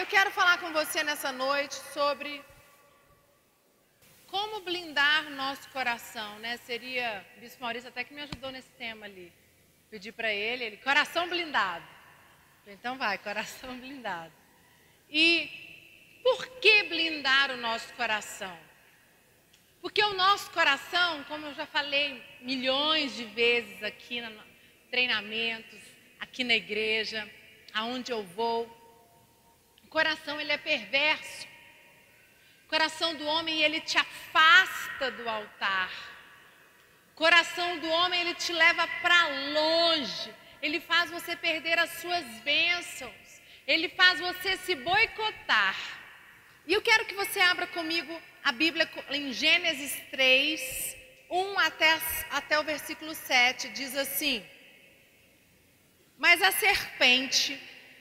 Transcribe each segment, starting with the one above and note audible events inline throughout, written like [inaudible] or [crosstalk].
Eu quero falar com você nessa noite sobre como blindar nosso coração, né? Seria, o Bispo Maurício até que me ajudou nesse tema ali. Pedi para ele, ele, coração blindado. Então vai, [laughs] coração blindado. E por que blindar o nosso coração? Porque o nosso coração, como eu já falei milhões de vezes aqui treinamentos, aqui na igreja, aonde eu vou, coração ele é perverso. O coração do homem ele te afasta do altar. O coração do homem ele te leva para longe. Ele faz você perder as suas bênçãos. Ele faz você se boicotar. E eu quero que você abra comigo a Bíblia em Gênesis 3, 1 até, até o versículo 7. Diz assim: Mas a serpente,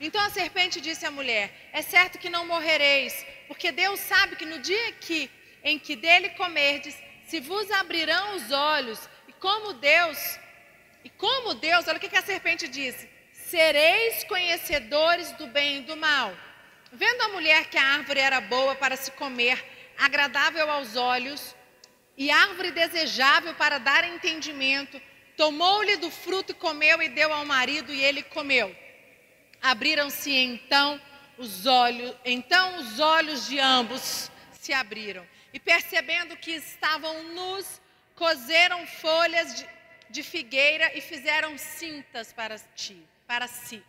Então a serpente disse à mulher: É certo que não morrereis, porque Deus sabe que no dia que, em que dele comerdes, se vos abrirão os olhos, e como Deus e como Deus, olha o que a serpente disse: sereis conhecedores do bem e do mal. Vendo a mulher que a árvore era boa para se comer, agradável aos olhos e árvore desejável para dar entendimento, tomou-lhe do fruto e comeu e deu ao marido e ele comeu. Abriram-se então os olhos, então os olhos de ambos se abriram e percebendo que estavam nus, coseram folhas de de figueira e fizeram cintas para ti, para si.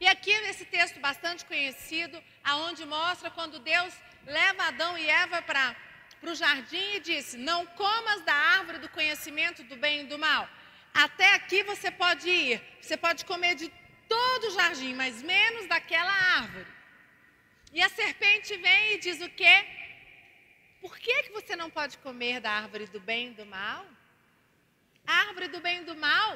E aqui nesse texto bastante conhecido, aonde mostra quando Deus leva Adão e Eva para o jardim e disse: Não comas da árvore do conhecimento do bem e do mal. Até aqui você pode ir, você pode comer de todo o jardim, mas menos daquela árvore. E a serpente vem e diz o quê? Por que, que você não pode comer da árvore do bem e do mal? árvore do bem e do mal.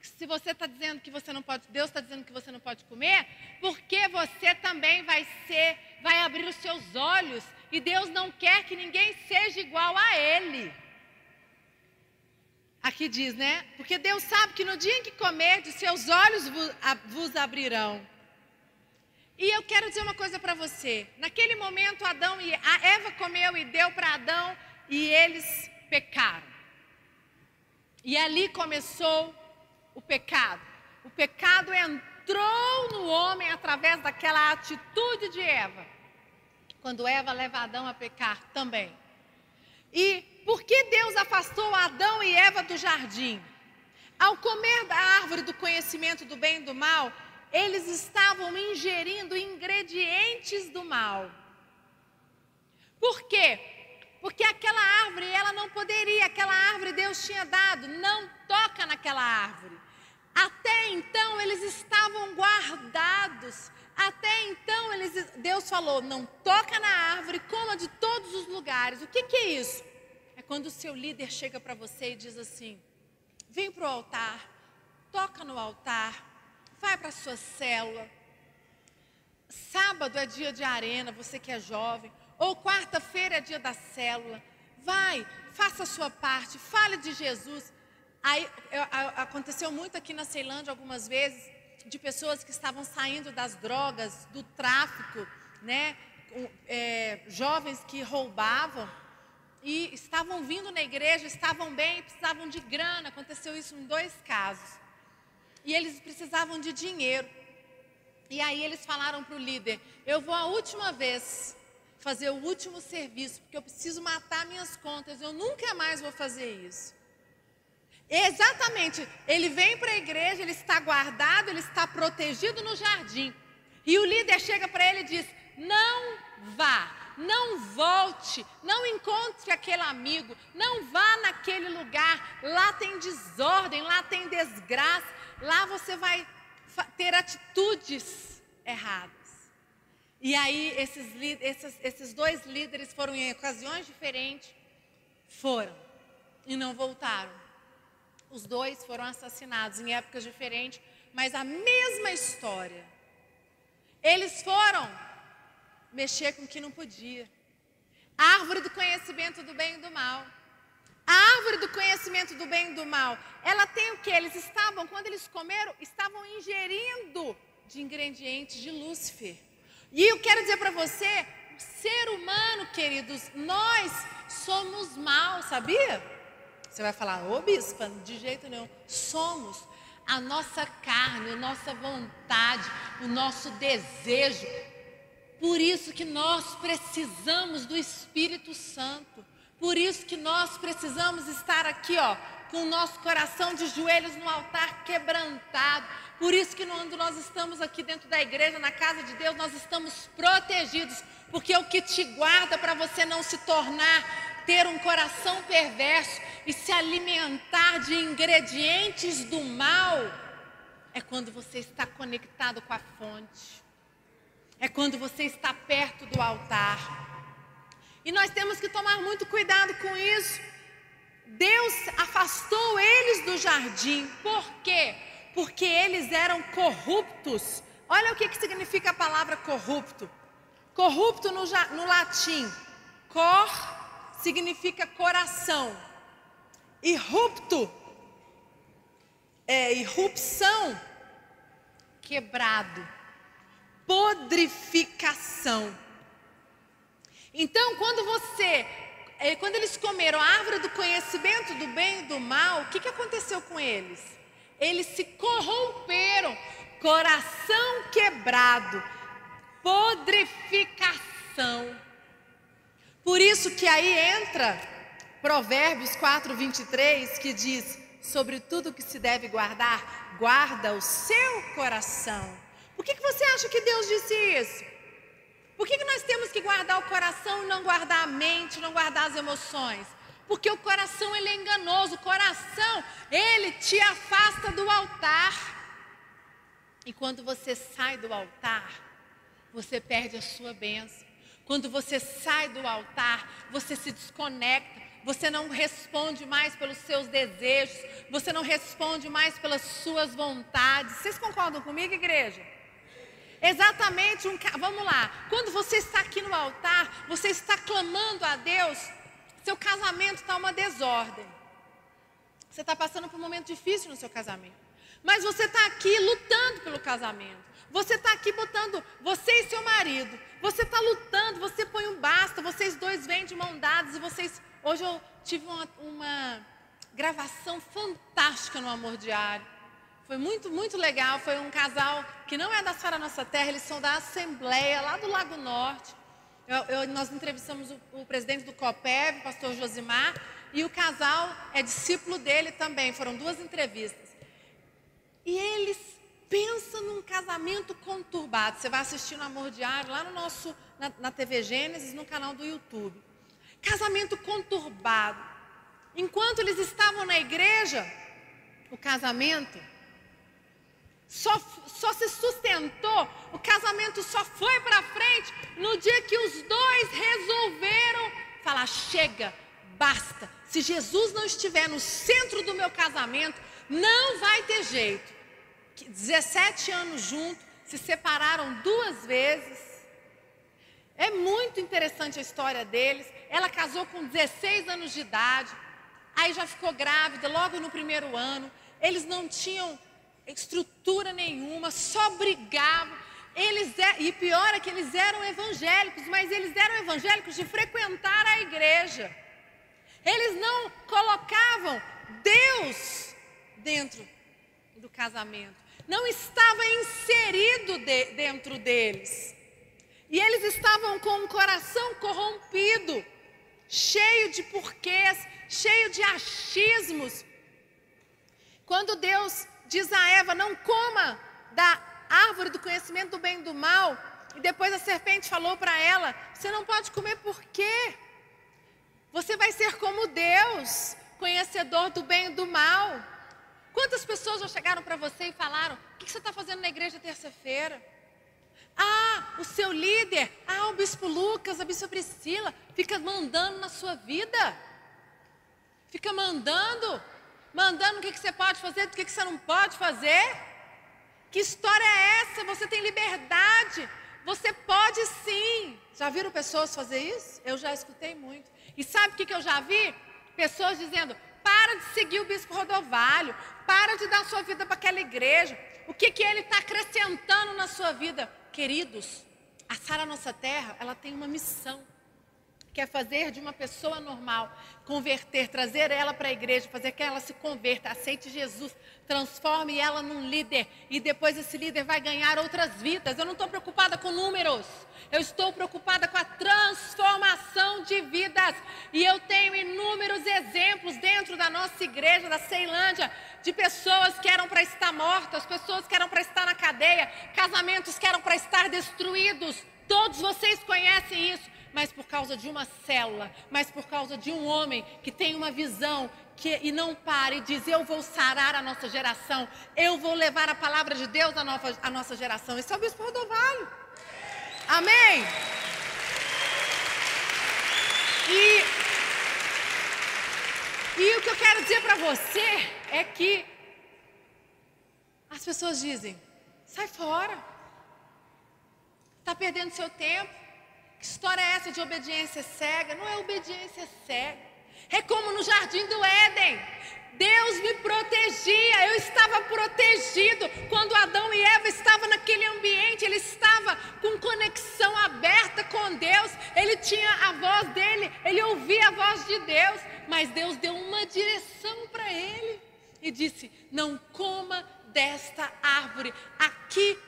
Se você está dizendo que você não pode, Deus está dizendo que você não pode comer, porque você também vai ser, vai abrir os seus olhos e Deus não quer que ninguém seja igual a Ele. Aqui diz, né? Porque Deus sabe que no dia em que comer, de seus olhos vos abrirão. E eu quero dizer uma coisa para você. Naquele momento, Adão e a Eva comeu e deu para Adão e eles pecaram. E ali começou o pecado. O pecado entrou no homem através daquela atitude de Eva. Quando Eva leva Adão a pecar também. E por que Deus afastou Adão e Eva do jardim? Ao comer da árvore do conhecimento do bem e do mal, eles estavam ingerindo ingredientes do mal. Por quê? Porque aquela árvore, ela não poderia, aquela árvore Deus tinha dado, não toca naquela árvore. Até então eles estavam guardados. Até então eles, Deus falou: não toca na árvore, coma de todos os lugares. O que, que é isso? Quando o seu líder chega para você e diz assim: vem para o altar, toca no altar, vai para a sua célula. Sábado é dia de arena, você que é jovem. Ou quarta-feira é dia da célula. Vai, faça a sua parte, fale de Jesus. Aí eu, aconteceu muito aqui na Ceilândia algumas vezes de pessoas que estavam saindo das drogas, do tráfico, né? É, jovens que roubavam e estavam vindo na igreja, estavam bem, precisavam de grana. Aconteceu isso em dois casos. E eles precisavam de dinheiro. E aí eles falaram para o líder: Eu vou a última vez fazer o último serviço, porque eu preciso matar minhas contas, eu nunca mais vou fazer isso. Exatamente, ele vem para a igreja, ele está guardado, ele está protegido no jardim. E o líder chega para ele e diz: Não vá, não volte, não encontre aquele amigo, não vá naquele lugar, lá tem desordem, lá tem desgraça, lá você vai ter atitudes erradas. E aí esses, esses, esses dois líderes foram em ocasiões diferentes, foram e não voltaram. Os dois foram assassinados em épocas diferentes, mas a mesma história. Eles foram mexer com o que não podia. A árvore do conhecimento do bem e do mal. A árvore do conhecimento do bem e do mal, ela tem o que? Eles estavam, quando eles comeram, estavam ingerindo de ingredientes de Lúcifer. E eu quero dizer para você, ser humano, queridos, nós somos mal, sabia? Você vai falar, ô bispa, de jeito nenhum. Somos a nossa carne, a nossa vontade, o nosso desejo. Por isso que nós precisamos do Espírito Santo. Por isso que nós precisamos estar aqui, ó, com o nosso coração de joelhos no altar quebrantado. Por isso que quando nós estamos aqui dentro da igreja, na casa de Deus, nós estamos protegidos, porque o que te guarda para você não se tornar, ter um coração perverso e se alimentar de ingredientes do mal, é quando você está conectado com a fonte. É quando você está perto do altar. E nós temos que tomar muito cuidado com isso. Deus afastou eles do jardim. Por quê? Porque eles eram corruptos. Olha o que, que significa a palavra corrupto. Corrupto no, no latim. Cor significa coração. E rupto é irrupção, quebrado, podrificação. Então, quando você, eh, quando eles comeram a árvore do conhecimento do bem e do mal, o que, que aconteceu com eles? Eles se corromperam, coração quebrado, podrificação. Por isso que aí entra Provérbios 4, 23, que diz: sobre tudo que se deve guardar, guarda o seu coração. Por que, que você acha que Deus disse isso? Por que, que nós temos que guardar o coração e não guardar a mente, não guardar as emoções? Porque o coração ele é enganoso, o coração ele te afasta do altar. E quando você sai do altar, você perde a sua bênção. Quando você sai do altar, você se desconecta, você não responde mais pelos seus desejos, você não responde mais pelas suas vontades. Vocês concordam comigo, igreja? Exatamente um. Vamos lá. Quando você está aqui no altar, você está clamando a Deus, seu casamento está uma desordem. Você está passando por um momento difícil no seu casamento. Mas você está aqui lutando pelo casamento. Você está aqui botando você e seu marido. Você está lutando, você põe um basta, vocês dois vêm de mão dadas e vocês. Hoje eu tive uma, uma gravação fantástica no Amor Diário. Foi muito, muito legal. Foi um casal que não é da Sara Nossa Terra, eles são da Assembleia, lá do Lago Norte. Eu, eu, nós entrevistamos o, o, presidente do COPEV, o pastor Josimar, e o casal é discípulo dele também. Foram duas entrevistas. E eles pensam num casamento conturbado. Você vai assistir no Amor Diário, lá no nosso, na, na TV Gênesis, no canal do YouTube. Casamento conturbado. Enquanto eles estavam na igreja, o casamento só, só se sustentou, o casamento só foi para frente no dia que os dois resolveram falar: chega, basta. Se Jesus não estiver no centro do meu casamento, não vai ter jeito. 17 anos juntos, se separaram duas vezes. É muito interessante a história deles. Ela casou com 16 anos de idade, aí já ficou grávida logo no primeiro ano. Eles não tinham estrutura nenhuma, só brigavam. Eles é, e pior é que eles eram evangélicos, mas eles eram evangélicos de frequentar a igreja. Eles não colocavam Deus dentro do casamento. Não estava inserido de, dentro deles. E eles estavam com o coração corrompido, cheio de porquês, cheio de achismos. Quando Deus diz a Eva: Não coma da árvore do conhecimento do bem e do mal. E depois a serpente falou para ela: Você não pode comer por quê? Você vai ser como Deus, conhecedor do bem e do mal. Quantas pessoas já chegaram para você e falaram: O que você está fazendo na igreja terça-feira? Ah, o seu líder, ah, o bispo Lucas, a bispo Priscila, fica mandando na sua vida. Fica mandando, mandando o que, que você pode fazer, o que, que você não pode fazer. Que história é essa? Você tem liberdade. Você pode sim. Já viram pessoas fazer isso? Eu já escutei muito. E sabe o que, que eu já vi? Pessoas dizendo: para de seguir o bispo Rodovalho, para de dar sua vida para aquela igreja. O que, que ele está acrescentando na sua vida? Queridos, a Sara Nossa Terra, ela tem uma missão quer fazer de uma pessoa normal, converter, trazer ela para a igreja, fazer que ela se converta, aceite Jesus, transforme ela num líder e depois esse líder vai ganhar outras vidas. Eu não estou preocupada com números, eu estou preocupada com a transformação de vidas. E eu tenho inúmeros exemplos dentro da nossa igreja, da Ceilândia, de pessoas que eram para estar mortas, pessoas que eram para estar na cadeia, casamentos que eram para estar destruídos. Todos vocês conhecem isso mas por causa de uma célula, mas por causa de um homem que tem uma visão que, e não para e diz: Eu vou sarar a nossa geração, eu vou levar a palavra de Deus à, nova, à nossa geração. Esse é o Bispo Rodovalho. Amém? E, e o que eu quero dizer para você é que as pessoas dizem: sai fora, está perdendo seu tempo. Que história é essa de obediência cega? Não é obediência cega. É como no jardim do Éden. Deus me protegia, eu estava protegido. Quando Adão e Eva estavam naquele ambiente, ele estava com conexão aberta com Deus. Ele tinha a voz dele, ele ouvia a voz de Deus, mas Deus deu uma direção para ele e disse: Não coma desta árvore. Aqui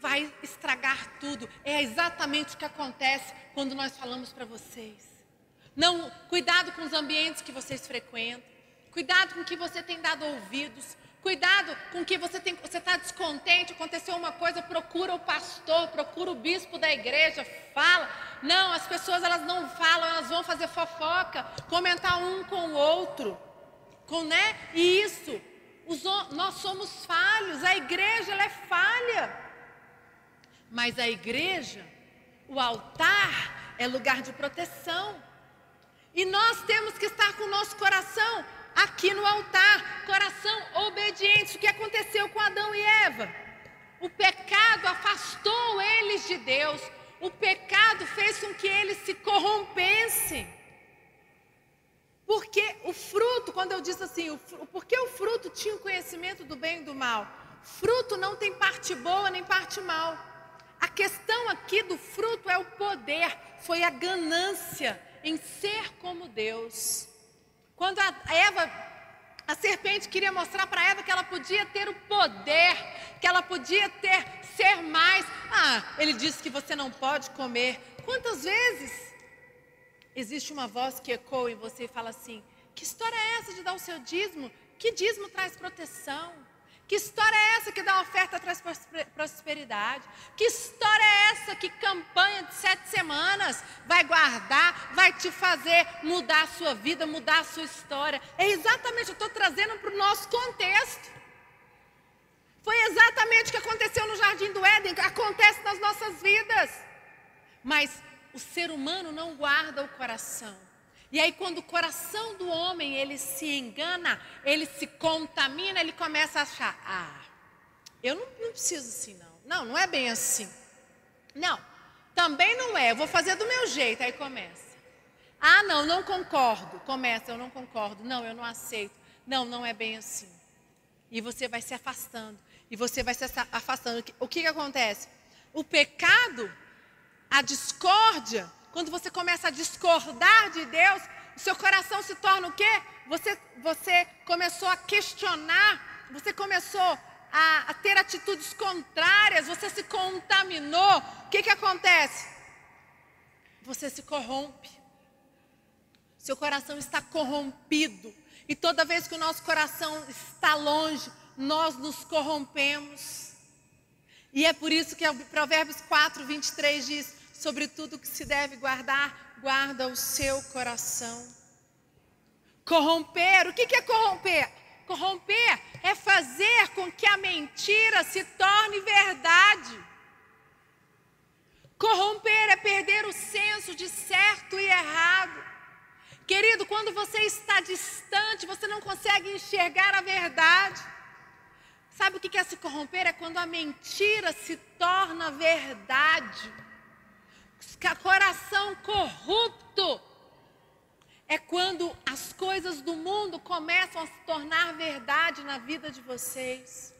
vai estragar tudo. É exatamente o que acontece quando nós falamos para vocês. Não, cuidado com os ambientes que vocês frequentam. Cuidado com o que você tem dado ouvidos. Cuidado com o que você tem, você está descontente, aconteceu uma coisa, procura o pastor, procura o bispo da igreja, fala. Não, as pessoas elas não falam, elas vão fazer fofoca, comentar um com o outro, com né? E isso, os, nós somos falhos, a igreja ela é falha. Mas a igreja, o altar, é lugar de proteção. E nós temos que estar com o nosso coração aqui no altar, coração obediente. O que aconteceu com Adão e Eva? O pecado afastou eles de Deus. O pecado fez com que eles se corrompessem. Porque o fruto, quando eu disse assim, porque o fruto tinha o conhecimento do bem e do mal. Fruto não tem parte boa nem parte mal. A questão aqui do fruto é o poder, foi a ganância em ser como Deus. Quando a Eva, a serpente queria mostrar para Eva que ela podia ter o poder, que ela podia ter ser mais. Ah, ele disse que você não pode comer. Quantas vezes existe uma voz que ecoa em você e fala assim: "Que história é essa de dar o seu dízimo? Que dízimo traz proteção?" Que história é essa que dá oferta traz prosperidade? Que história é essa que campanha de sete semanas vai guardar, vai te fazer mudar a sua vida, mudar a sua história? É exatamente, eu estou trazendo para o nosso contexto. Foi exatamente o que aconteceu no Jardim do Éden, acontece nas nossas vidas. Mas o ser humano não guarda o coração. E aí quando o coração do homem ele se engana, ele se contamina, ele começa a achar, ah, eu não, não preciso assim não. Não, não é bem assim. Não, também não é, eu vou fazer do meu jeito, aí começa. Ah, não, não concordo. Começa, eu não concordo. Não, eu não aceito. Não, não é bem assim. E você vai se afastando. E você vai se afastando. O que, que acontece? O pecado, a discórdia, quando você começa a discordar de Deus, o seu coração se torna o quê? Você, você começou a questionar, você começou a, a ter atitudes contrárias, você se contaminou. O que, que acontece? Você se corrompe. Seu coração está corrompido. E toda vez que o nosso coração está longe, nós nos corrompemos. E é por isso que o Provérbios 4, 23 diz: sobre tudo que se deve guardar, guarda o seu coração. Corromper, o que é corromper? Corromper é fazer com que a mentira se torne verdade. Corromper é perder o senso de certo e errado. Querido, quando você está distante, você não consegue enxergar a verdade. Sabe o que é se corromper? É quando a mentira se torna verdade. Coração corrupto é quando as coisas do mundo começam a se tornar verdade na vida de vocês.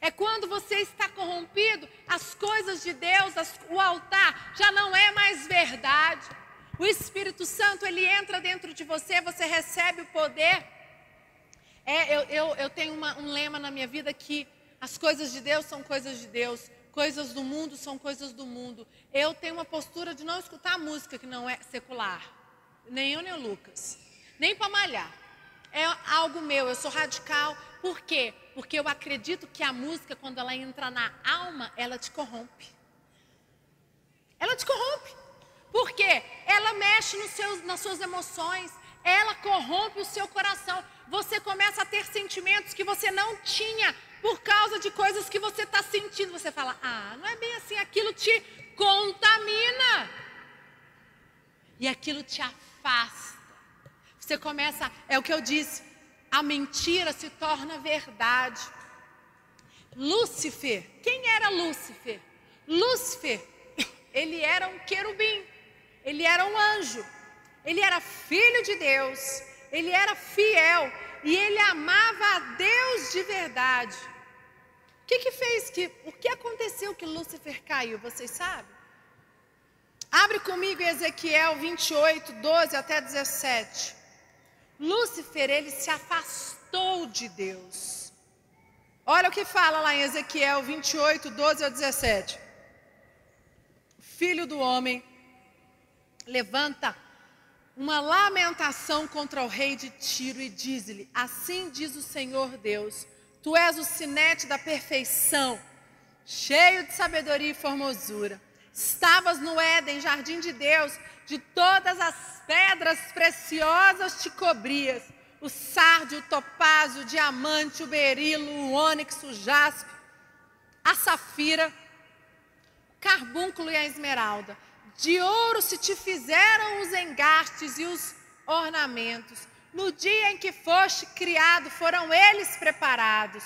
É quando você está corrompido, as coisas de Deus, as, o altar já não é mais verdade. O Espírito Santo, ele entra dentro de você, você recebe o poder. É, eu, eu, eu tenho uma, um lema na minha vida que as coisas de Deus são coisas de Deus, coisas do mundo são coisas do mundo. Eu tenho uma postura de não escutar música que não é secular. Nem eu, nem o Lucas. Nem para malhar. É algo meu, eu sou radical. Por quê? Porque eu acredito que a música, quando ela entra na alma, ela te corrompe. Ela te corrompe. Por quê? Ela mexe nos seus, nas suas emoções. Ela corrompe o seu coração. Você começa a ter sentimentos que você não tinha por causa de coisas que você está sentindo. Você fala, ah, não é bem assim. Aquilo te contamina. E aquilo te afasta. Você começa, é o que eu disse, a mentira se torna verdade. Lúcifer, quem era Lúcifer? Lúcifer, ele era um querubim, ele era um anjo, ele era filho de Deus, ele era fiel e ele amava a Deus de verdade. O que, que fez que, o que aconteceu que Lúcifer caiu, vocês sabem? Abre comigo Ezequiel 28, 12 até 17. Lúcifer, ele se afastou de Deus. Olha o que fala lá em Ezequiel 28, 12 ao 17. Filho do homem, levanta uma lamentação contra o rei de Tiro e diz-lhe: Assim diz o Senhor Deus: Tu és o sinete da perfeição, cheio de sabedoria e formosura. Estavas no Éden, jardim de Deus, de todas as pedras preciosas te cobrias: o sárdio, o topázio, o diamante, o berilo, o ônix, o jaspe, a safira, o carbúnculo e a esmeralda. De ouro se te fizeram os engastes e os ornamentos. No dia em que foste criado, foram eles preparados.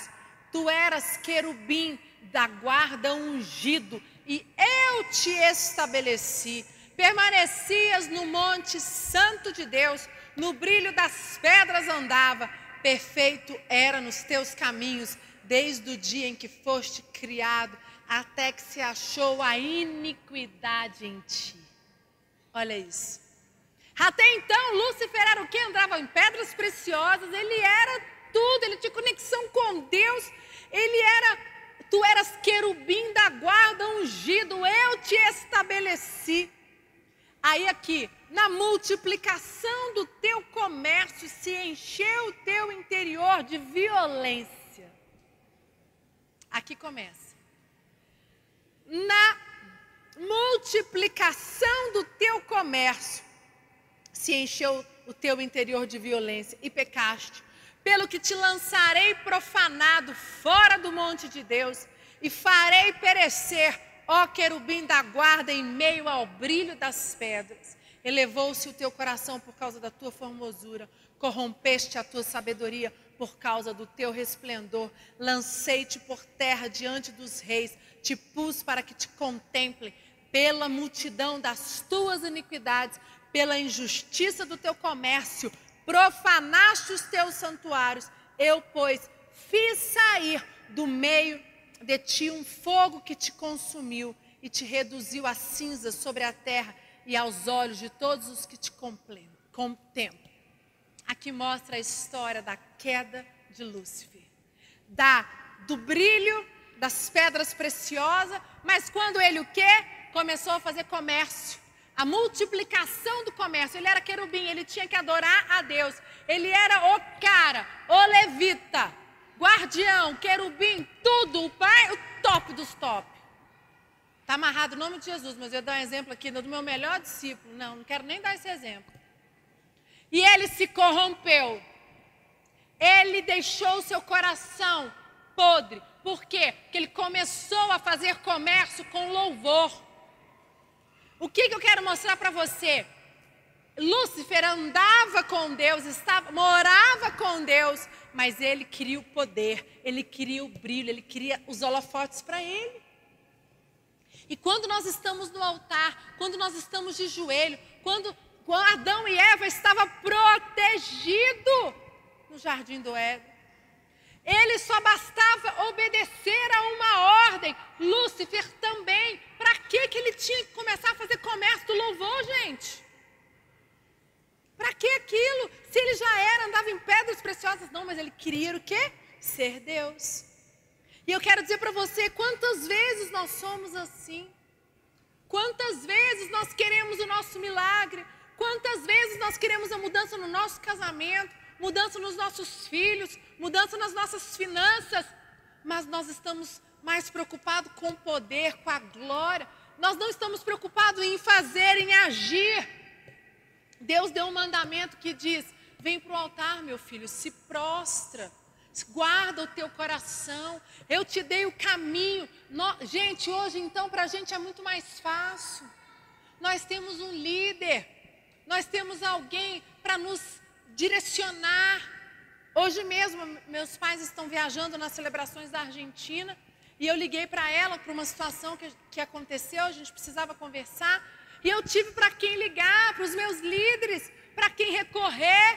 Tu eras querubim da guarda ungido e eu te estabeleci. Permanecias no monte santo de Deus, no brilho das pedras andava, perfeito era nos teus caminhos, desde o dia em que foste criado, até que se achou a iniquidade em ti. Olha isso. Até então, Lúcifer era o que? Andava em pedras preciosas, ele era tudo, ele tinha conexão com Deus, ele era Tu eras querubim da guarda ungido, eu te estabeleci. Aí aqui, na multiplicação do teu comércio, se encheu o teu interior de violência. Aqui começa. Na multiplicação do teu comércio, se encheu o teu interior de violência e pecaste pelo que te lançarei profanado fora do monte de Deus, e farei perecer, ó querubim da guarda, em meio ao brilho das pedras. Elevou-se o teu coração por causa da tua formosura, corrompeste a tua sabedoria por causa do teu resplendor. Lancei-te por terra diante dos reis, te pus para que te contemplem pela multidão das tuas iniquidades, pela injustiça do teu comércio profanaste os teus santuários. Eu, pois, fiz sair do meio de ti um fogo que te consumiu e te reduziu a cinza sobre a terra e aos olhos de todos os que te contemplam. Aqui mostra a história da queda de Lúcifer, da do brilho das pedras preciosas, mas quando ele o quê? Começou a fazer comércio a multiplicação do comércio. Ele era querubim, ele tinha que adorar a Deus. Ele era o cara, o levita, guardião, querubim, tudo, o pai, o top dos top. Está amarrado o nome de Jesus, mas eu dar um exemplo aqui do meu melhor discípulo. Não, não quero nem dar esse exemplo. E ele se corrompeu. Ele deixou o seu coração podre. Por quê? Porque ele começou a fazer comércio com louvor. O que, que eu quero mostrar para você? Lúcifer andava com Deus, estava, morava com Deus, mas ele queria o poder, ele queria o brilho, ele queria os holofotes para ele. E quando nós estamos no altar, quando nós estamos de joelho, quando, quando Adão e Eva estavam protegidos no jardim do Éden, ele só bastava obedecer a uma ordem. Lúcifer também. Para que, que ele tinha que começar a fazer comércio do louvor, gente? Para que aquilo? Se ele já era, andava em pedras preciosas. Não, mas ele queria o quê? Ser Deus. E eu quero dizer para você, quantas vezes nós somos assim? Quantas vezes nós queremos o nosso milagre? Quantas vezes nós queremos a mudança no nosso casamento? mudança nos nossos filhos, mudança nas nossas finanças, mas nós estamos mais preocupados com o poder, com a glória. Nós não estamos preocupados em fazer, em agir. Deus deu um mandamento que diz: vem para o altar, meu filho, se prostra, guarda o teu coração. Eu te dei o caminho. Gente, hoje então para a gente é muito mais fácil. Nós temos um líder, nós temos alguém para nos direcionar. Hoje mesmo, meus pais estão viajando nas celebrações da Argentina e eu liguei para ela para uma situação que, que aconteceu, a gente precisava conversar. E eu tive para quem ligar, para os meus líderes, para quem recorrer.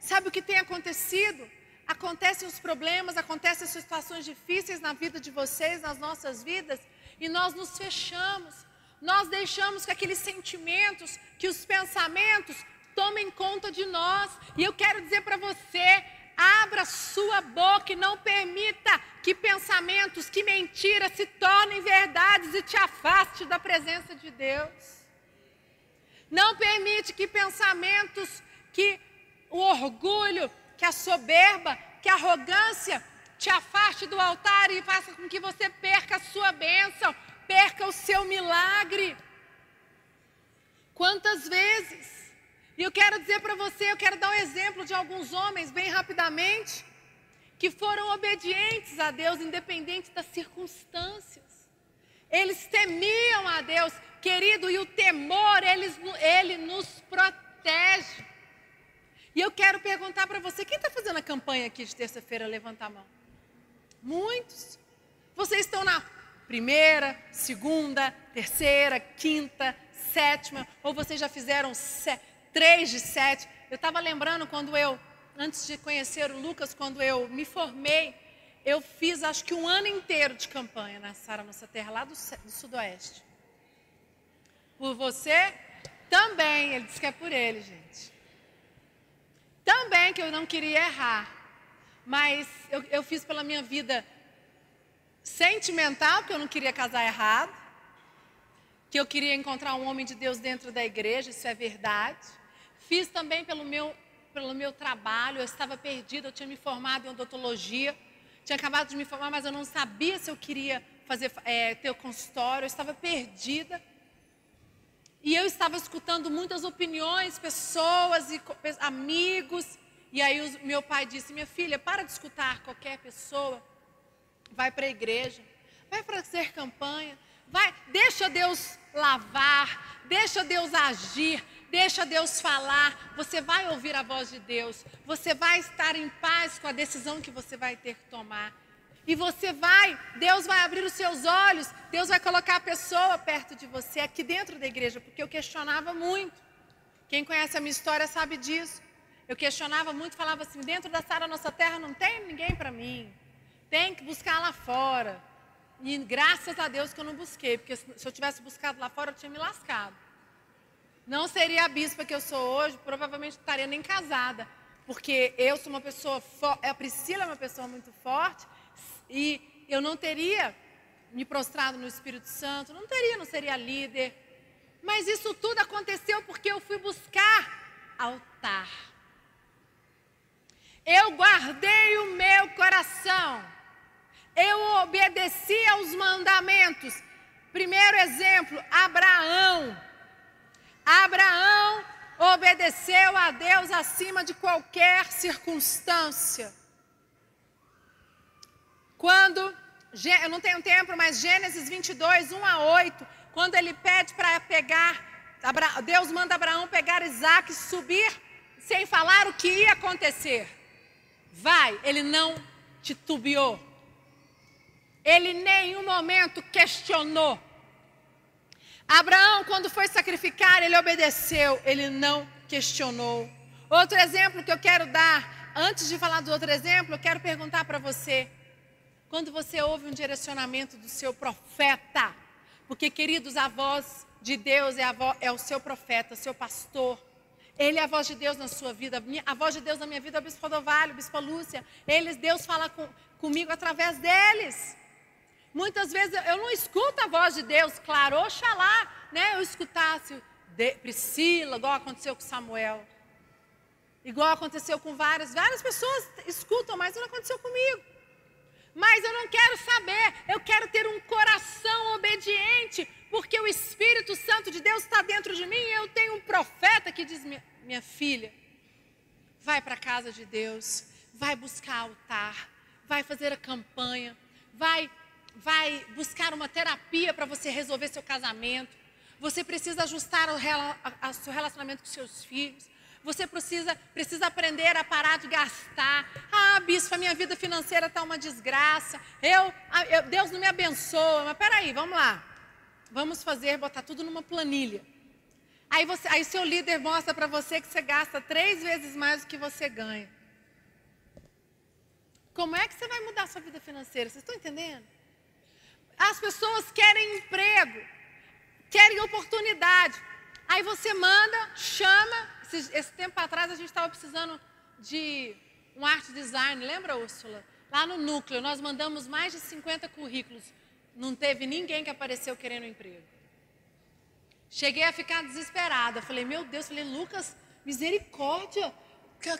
Sabe o que tem acontecido? Acontecem os problemas, acontecem as situações difíceis na vida de vocês, nas nossas vidas, e nós nos fechamos. Nós deixamos que aqueles sentimentos, que os pensamentos tomem conta de nós. E eu quero dizer para você: abra sua boca e não permita que pensamentos, que mentiras se tornem verdades e te afaste da presença de Deus. Não permite que pensamentos, que o orgulho, que a soberba, que a arrogância te afaste do altar e faça com que você perca a sua bênção, perca o seu milagre. Quantas vezes e eu quero dizer para você, eu quero dar um exemplo de alguns homens, bem rapidamente, que foram obedientes a Deus, independente das circunstâncias. Eles temiam a Deus, querido, e o temor, eles, ele nos protege. E eu quero perguntar para você, quem está fazendo a campanha aqui de terça-feira? Levanta a mão. Muitos. Vocês estão na primeira, segunda, terceira, quinta, sétima, ou vocês já fizeram 3 de 7. Eu estava lembrando quando eu, antes de conhecer o Lucas, quando eu me formei, eu fiz acho que um ano inteiro de campanha na Sara Nossa Terra, lá do, do Sudoeste. Por você, também, ele disse que é por ele, gente. Também que eu não queria errar, mas eu, eu fiz pela minha vida sentimental, porque eu não queria casar errado, que eu queria encontrar um homem de Deus dentro da igreja, isso é verdade. Fiz também pelo meu, pelo meu trabalho, eu estava perdida, eu tinha me formado em odontologia, tinha acabado de me formar, mas eu não sabia se eu queria fazer é, ter o consultório, eu estava perdida. E eu estava escutando muitas opiniões, pessoas e amigos. E aí meu pai disse: Minha filha, para de escutar qualquer pessoa. Vai para a igreja, vai fazer campanha, vai, deixa Deus lavar, deixa Deus agir, Deixa Deus falar, você vai ouvir a voz de Deus, você vai estar em paz com a decisão que você vai ter que tomar. E você vai, Deus vai abrir os seus olhos, Deus vai colocar a pessoa perto de você, aqui dentro da igreja, porque eu questionava muito. Quem conhece a minha história sabe disso. Eu questionava muito, falava assim: dentro da Sara Nossa Terra não tem ninguém para mim, tem que buscar lá fora. E graças a Deus que eu não busquei, porque se eu tivesse buscado lá fora, eu tinha me lascado. Não seria a bispa que eu sou hoje, provavelmente estaria nem casada. Porque eu sou uma pessoa forte, a Priscila é uma pessoa muito forte, e eu não teria me prostrado no Espírito Santo, não teria, não seria líder. Mas isso tudo aconteceu porque eu fui buscar altar. Eu guardei o meu coração. Eu obedeci aos mandamentos. Primeiro exemplo, Abraão. Abraão obedeceu a Deus acima de qualquer circunstância. Quando, eu não tenho tempo, mas Gênesis 22, 1 a 8, quando ele pede para pegar, Deus manda Abraão pegar Isaac e subir sem falar o que ia acontecer. Vai, ele não titubeou. Ele em nenhum momento questionou. Abraão, quando foi sacrificar, ele obedeceu, ele não questionou. Outro exemplo que eu quero dar, antes de falar do outro exemplo, eu quero perguntar para você: quando você ouve um direcionamento do seu profeta, porque, queridos, a voz de Deus é, voz, é o seu profeta, seu pastor. Ele é a voz de Deus na sua vida. A voz de Deus na minha vida é o Bispo Rodovalho, Bispo Lúcia. Eles, Deus fala com, comigo através deles. Muitas vezes eu não escuto a voz de Deus, claro, oxalá, né? Eu escutasse Priscila, igual aconteceu com Samuel. Igual aconteceu com várias, várias pessoas escutam, mas não aconteceu comigo. Mas eu não quero saber, eu quero ter um coração obediente, porque o Espírito Santo de Deus está dentro de mim e eu tenho um profeta que diz: minha, minha filha, vai para a casa de Deus, vai buscar altar, vai fazer a campanha, vai, vai buscar uma terapia para você resolver seu casamento. Você precisa ajustar o, seu relacionamento com seus filhos. Você precisa, precisa aprender a parar de gastar. Ah, bispo, a minha vida financeira está uma desgraça. Eu, eu, Deus não me abençoa. Mas peraí, vamos lá. Vamos fazer, botar tudo numa planilha. Aí, você, aí seu líder mostra para você que você gasta três vezes mais do que você ganha. Como é que você vai mudar a sua vida financeira? Vocês estão entendendo? As pessoas querem emprego, querem oportunidade. Aí você manda, chama, esse, esse tempo atrás a gente estava precisando de um arte design, lembra, Úrsula? Lá no núcleo, nós mandamos mais de 50 currículos. Não teve ninguém que apareceu querendo emprego. Cheguei a ficar desesperada. Falei, meu Deus, falei, Lucas, misericórdia,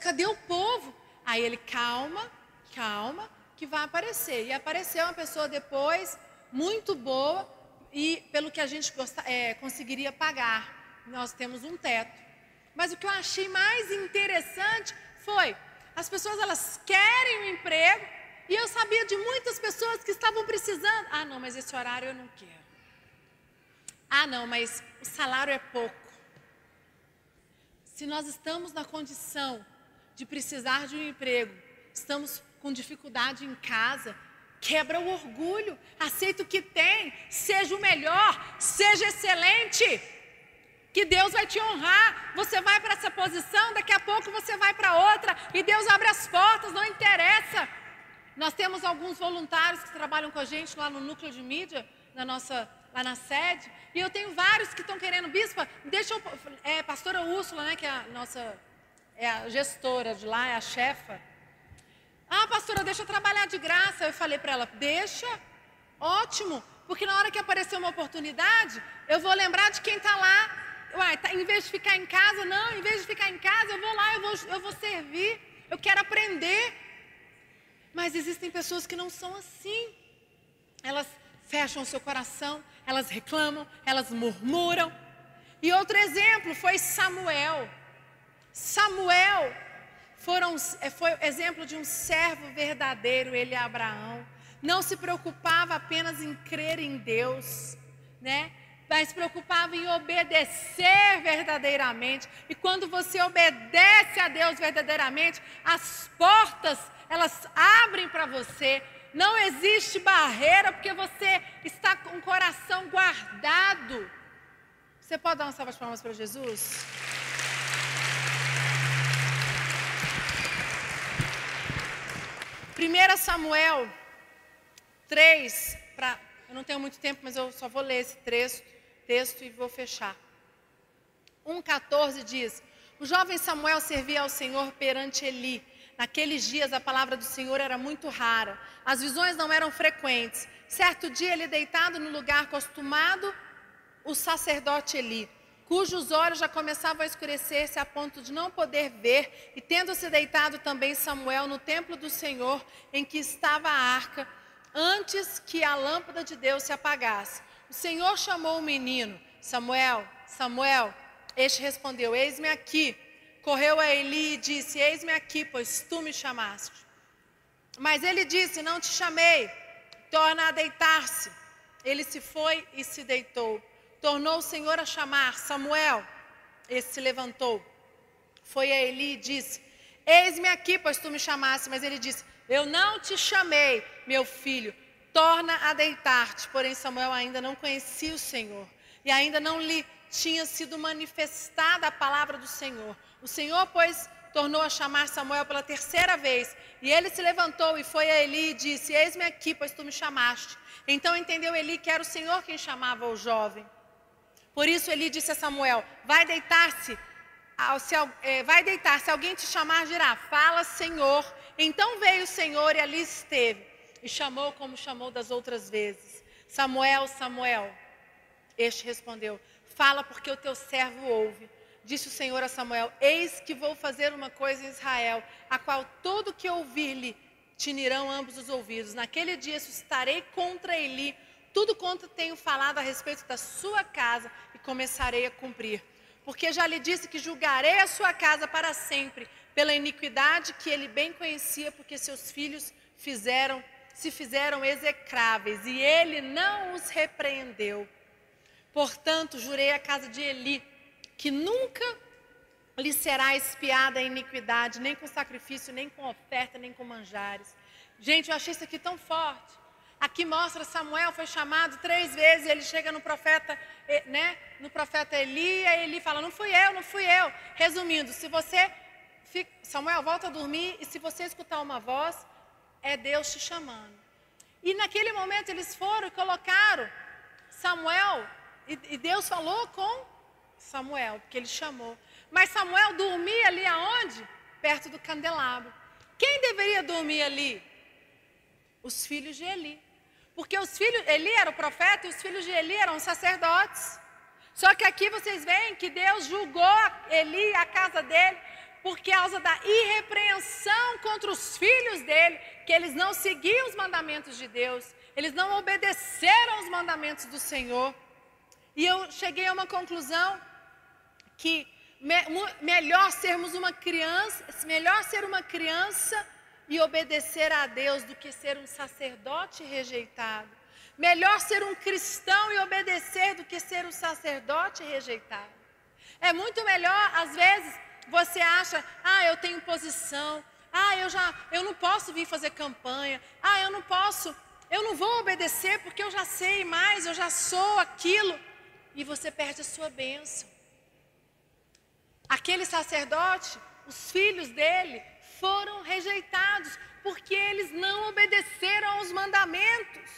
cadê o povo? Aí ele, calma, calma, que vai aparecer. E apareceu uma pessoa depois, muito boa, e pelo que a gente é, conseguiria pagar. Nós temos um teto. Mas o que eu achei mais interessante foi, as pessoas elas querem um emprego, e eu sabia de muitas pessoas que estavam precisando. Ah, não, mas esse horário eu não quero. Ah, não, mas o salário é pouco. Se nós estamos na condição de precisar de um emprego, estamos com dificuldade em casa, quebra o orgulho, aceita o que tem, seja o melhor, seja excelente. Que Deus vai te honrar. Você vai para essa posição, daqui a pouco você vai para outra. E Deus abre as portas, não interessa. Nós temos alguns voluntários que trabalham com a gente lá no núcleo de mídia, na nossa, lá na sede, e eu tenho vários que estão querendo, bispa, deixa eu, é, pastora Úrsula, né, que é a nossa, é a gestora de lá, é a chefa. Ah, pastora, deixa eu trabalhar de graça. Eu falei para ela, deixa, ótimo, porque na hora que aparecer uma oportunidade, eu vou lembrar de quem está lá Uai, tá, em vez de ficar em casa, não, em vez de ficar em casa, eu vou lá, eu vou, eu vou servir, eu quero aprender. Mas existem pessoas que não são assim. Elas fecham o seu coração, elas reclamam, elas murmuram. E outro exemplo foi Samuel. Samuel foram, é, foi exemplo de um servo verdadeiro, ele é Abraão. Não se preocupava apenas em crer em Deus, né? mas preocupava em obedecer verdadeiramente. E quando você obedece a Deus verdadeiramente, as portas elas abrem para você. Não existe barreira porque você está com o coração guardado. Você pode dar uma salva de palmas para Jesus? Primeira Samuel 3, para eu não tenho muito tempo, mas eu só vou ler esse texto texto e vou fechar. 1,14 diz: O jovem Samuel servia ao Senhor perante Eli. Naqueles dias a palavra do Senhor era muito rara, as visões não eram frequentes. Certo dia, ele deitado no lugar acostumado, o sacerdote Eli, cujos olhos já começavam a escurecer-se a ponto de não poder ver, e tendo-se deitado também Samuel no templo do Senhor, em que estava a arca, antes que a lâmpada de Deus se apagasse. O Senhor chamou o menino, Samuel, Samuel. Este respondeu: Eis-me aqui. Correu a Eli e disse: Eis-me aqui, pois tu me chamaste. Mas ele disse: Não te chamei, torna a deitar-se. Ele se foi e se deitou. Tornou o Senhor a chamar Samuel. Esse se levantou, foi a Eli e disse: Eis-me aqui, pois tu me chamaste. Mas ele disse: Eu não te chamei, meu filho, torna a deitar-te. Porém, Samuel ainda não conhecia o Senhor e ainda não lhe tinha sido manifestada a palavra do Senhor. O Senhor, pois, tornou a chamar Samuel pela terceira vez. E ele se levantou e foi a Eli e disse: Eis-me aqui, pois tu me chamaste. Então entendeu Eli que era o Senhor quem chamava o jovem. Por isso Eli disse a Samuel: Vai deitar-se. É, vai deitar, se alguém te chamar, dirá: Fala, Senhor. Então veio o Senhor e ali esteve, e chamou como chamou das outras vezes: Samuel, Samuel. Este respondeu: Fala, porque o teu servo ouve. Disse o Senhor a Samuel: Eis que vou fazer uma coisa em Israel, a qual todo que ouvir-lhe tinirão ambos os ouvidos. Naquele dia suscitarei contra Eli tudo quanto tenho falado a respeito da sua casa começarei a cumprir. Porque já lhe disse que julgarei a sua casa para sempre, pela iniquidade que ele bem conhecia, porque seus filhos fizeram, se fizeram execráveis, e ele não os repreendeu. Portanto, jurei a casa de Eli que nunca lhe será espiada a iniquidade, nem com sacrifício, nem com oferta, nem com manjares. Gente, eu achei isso aqui tão forte. Aqui mostra Samuel foi chamado três vezes, ele chega no profeta, né? No profeta Eli, e Eli fala: "Não fui eu, não fui eu". Resumindo, se você fica, Samuel volta a dormir e se você escutar uma voz, é Deus te chamando. E naquele momento eles foram e colocaram Samuel e, e Deus falou com Samuel, porque ele chamou. Mas Samuel dormia ali aonde? Perto do candelabro. Quem deveria dormir ali? Os filhos de Eli. Porque os filhos, Eli era o profeta e os filhos de Eli eram sacerdotes. Só que aqui vocês veem que Deus julgou Eli, a casa dele, por causa da irrepreensão contra os filhos dele, que eles não seguiam os mandamentos de Deus, eles não obedeceram os mandamentos do Senhor. E eu cheguei a uma conclusão que me, melhor sermos uma criança, melhor ser uma criança e obedecer a Deus do que ser um sacerdote rejeitado. Melhor ser um cristão e obedecer do que ser um sacerdote rejeitado. É muito melhor, às vezes, você acha, ah, eu tenho posição, ah, eu já, eu não posso vir fazer campanha, ah, eu não posso, eu não vou obedecer porque eu já sei mais, eu já sou aquilo, e você perde a sua bênção. Aquele sacerdote, os filhos dele foram rejeitados porque eles não obedeceram aos mandamentos.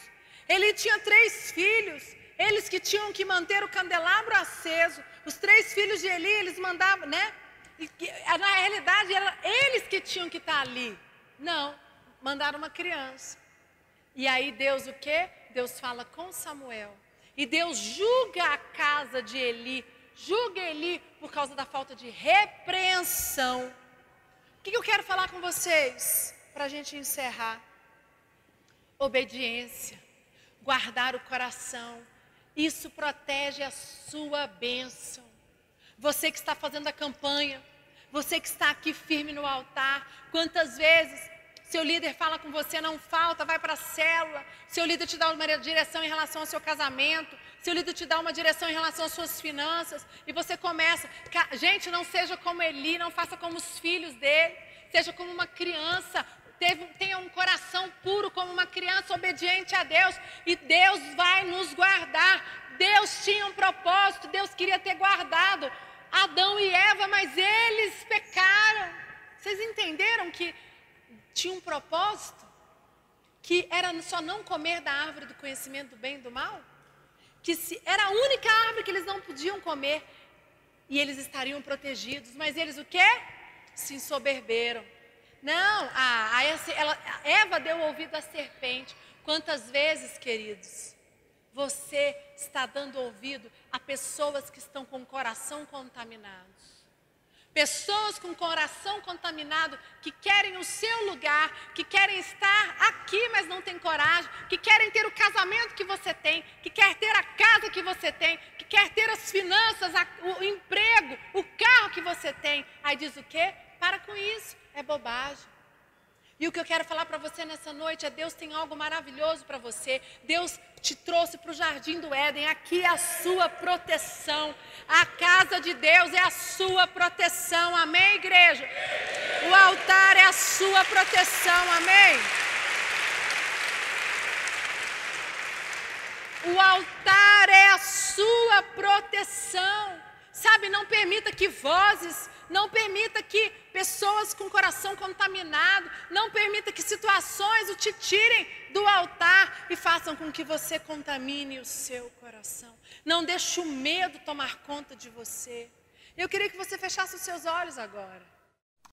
Ele tinha três filhos, eles que tinham que manter o candelabro aceso. Os três filhos de Eli, eles mandavam, né? Na realidade, era eles que tinham que estar ali. Não, mandaram uma criança. E aí Deus o quê? Deus fala com Samuel. E Deus julga a casa de Eli julga Eli por causa da falta de repreensão. O que eu quero falar com vocês para a gente encerrar? Obediência, guardar o coração, isso protege a sua bênção. Você que está fazendo a campanha, você que está aqui firme no altar, quantas vezes seu líder fala com você, não falta, vai para a célula. Seu líder te dá uma direção em relação ao seu casamento. Seu líder te dá uma direção em relação às suas finanças. E você começa. Gente, não seja como Eli, não faça como os filhos dele. Seja como uma criança. Tenha um coração puro como uma criança obediente a Deus. E Deus vai nos guardar. Deus tinha um propósito. Deus queria ter guardado Adão e Eva, mas eles pecaram. Vocês entenderam que tinha um propósito que era só não comer da árvore do conhecimento do bem e do mal? Que era a única árvore que eles não podiam comer e eles estariam protegidos, mas eles o quê? Se ensoberberam. Não, a, a, ela, a Eva deu ouvido à serpente. Quantas vezes, queridos, você está dando ouvido a pessoas que estão com o coração contaminados? Pessoas com coração contaminado que querem o seu lugar, que querem estar aqui, mas não têm coragem, que querem ter o casamento que você tem, que quer ter a casa que você tem, que quer ter as finanças, o emprego, o carro que você tem. Aí diz o quê? Para com isso, é bobagem. E o que eu quero falar para você nessa noite é: Deus tem algo maravilhoso para você. Deus te trouxe para o jardim do Éden. Aqui é a sua proteção. A casa de Deus é a sua proteção. Amém, igreja? O altar é a sua proteção. Amém? O altar é a sua proteção. Sabe, não permita que vozes não permita que pessoas com coração contaminado, não permita que situações o te tirem do altar e façam com que você contamine o seu coração. Não deixe o medo tomar conta de você. Eu queria que você fechasse os seus olhos agora.